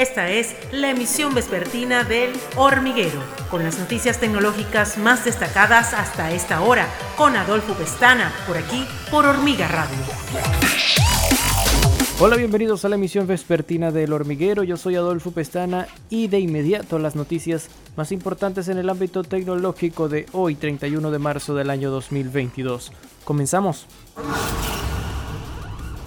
Esta es la emisión vespertina del Hormiguero, con las noticias tecnológicas más destacadas hasta esta hora, con Adolfo Pestana, por aquí, por Hormiga Radio. Hola, bienvenidos a la emisión vespertina del Hormiguero. Yo soy Adolfo Pestana y de inmediato las noticias más importantes en el ámbito tecnológico de hoy, 31 de marzo del año 2022. Comenzamos.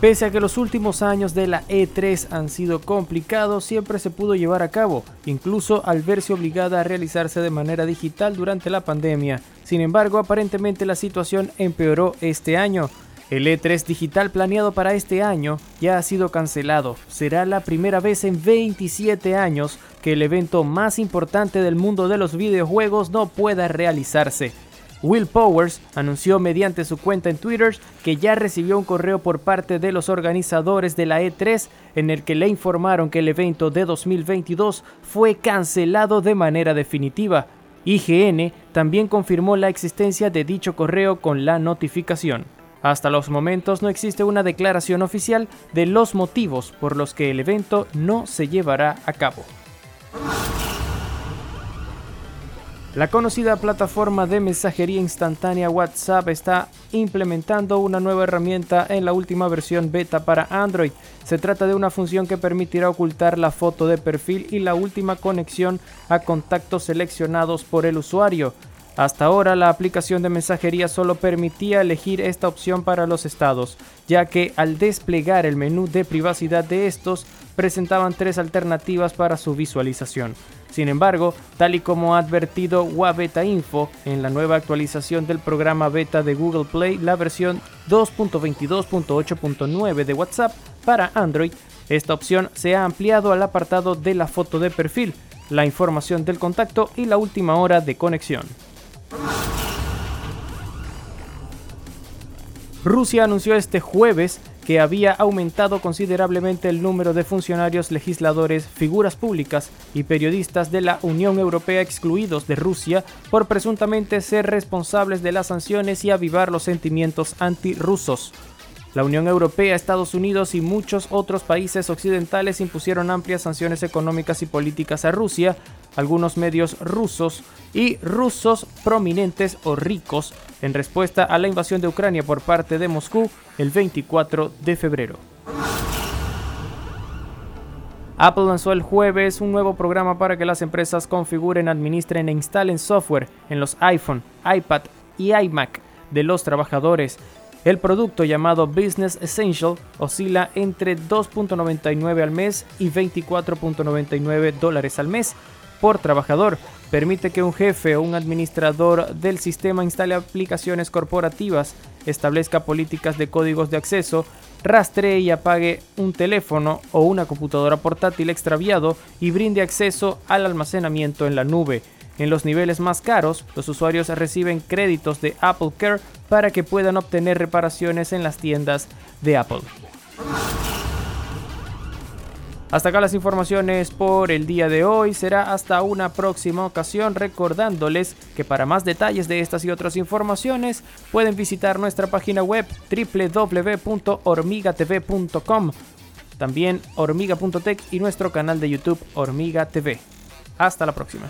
Pese a que los últimos años de la E3 han sido complicados, siempre se pudo llevar a cabo, incluso al verse obligada a realizarse de manera digital durante la pandemia. Sin embargo, aparentemente la situación empeoró este año. El E3 digital planeado para este año ya ha sido cancelado. Será la primera vez en 27 años que el evento más importante del mundo de los videojuegos no pueda realizarse. Will Powers anunció mediante su cuenta en Twitter que ya recibió un correo por parte de los organizadores de la E3 en el que le informaron que el evento de 2022 fue cancelado de manera definitiva. IGN también confirmó la existencia de dicho correo con la notificación. Hasta los momentos no existe una declaración oficial de los motivos por los que el evento no se llevará a cabo. La conocida plataforma de mensajería instantánea WhatsApp está implementando una nueva herramienta en la última versión beta para Android. Se trata de una función que permitirá ocultar la foto de perfil y la última conexión a contactos seleccionados por el usuario. Hasta ahora la aplicación de mensajería solo permitía elegir esta opción para los estados, ya que al desplegar el menú de privacidad de estos presentaban tres alternativas para su visualización. Sin embargo, tal y como ha advertido Wabeta Info en la nueva actualización del programa beta de Google Play, la versión 2.22.8.9 de WhatsApp para Android, esta opción se ha ampliado al apartado de la foto de perfil, la información del contacto y la última hora de conexión. Rusia anunció este jueves que había aumentado considerablemente el número de funcionarios, legisladores, figuras públicas y periodistas de la Unión Europea excluidos de Rusia por presuntamente ser responsables de las sanciones y avivar los sentimientos antirrusos. La Unión Europea, Estados Unidos y muchos otros países occidentales impusieron amplias sanciones económicas y políticas a Rusia. Algunos medios rusos y rusos prominentes o ricos en respuesta a la invasión de Ucrania por parte de Moscú el 24 de febrero. Apple lanzó el jueves un nuevo programa para que las empresas configuren, administren e instalen software en los iPhone, iPad y iMac de los trabajadores. El producto llamado Business Essential oscila entre 2.99 al mes y 24.99 dólares al mes por trabajador. Permite que un jefe o un administrador del sistema instale aplicaciones corporativas, establezca políticas de códigos de acceso, rastree y apague un teléfono o una computadora portátil extraviado y brinde acceso al almacenamiento en la nube. En los niveles más caros, los usuarios reciben créditos de Apple Care para que puedan obtener reparaciones en las tiendas de Apple. Hasta acá las informaciones por el día de hoy. Será hasta una próxima ocasión recordándoles que para más detalles de estas y otras informaciones pueden visitar nuestra página web www.hormigatv.com. También hormiga.tech y nuestro canal de YouTube Hormiga TV. Hasta la próxima.